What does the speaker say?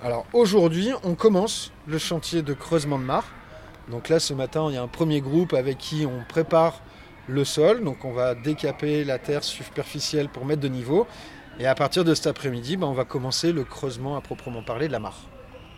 Alors aujourd'hui, on commence le chantier de creusement de mare. Donc là, ce matin, il y a un premier groupe avec qui on prépare le sol. Donc on va décaper la terre superficielle pour mettre de niveau. Et à partir de cet après-midi, ben, on va commencer le creusement à proprement parler de la mare.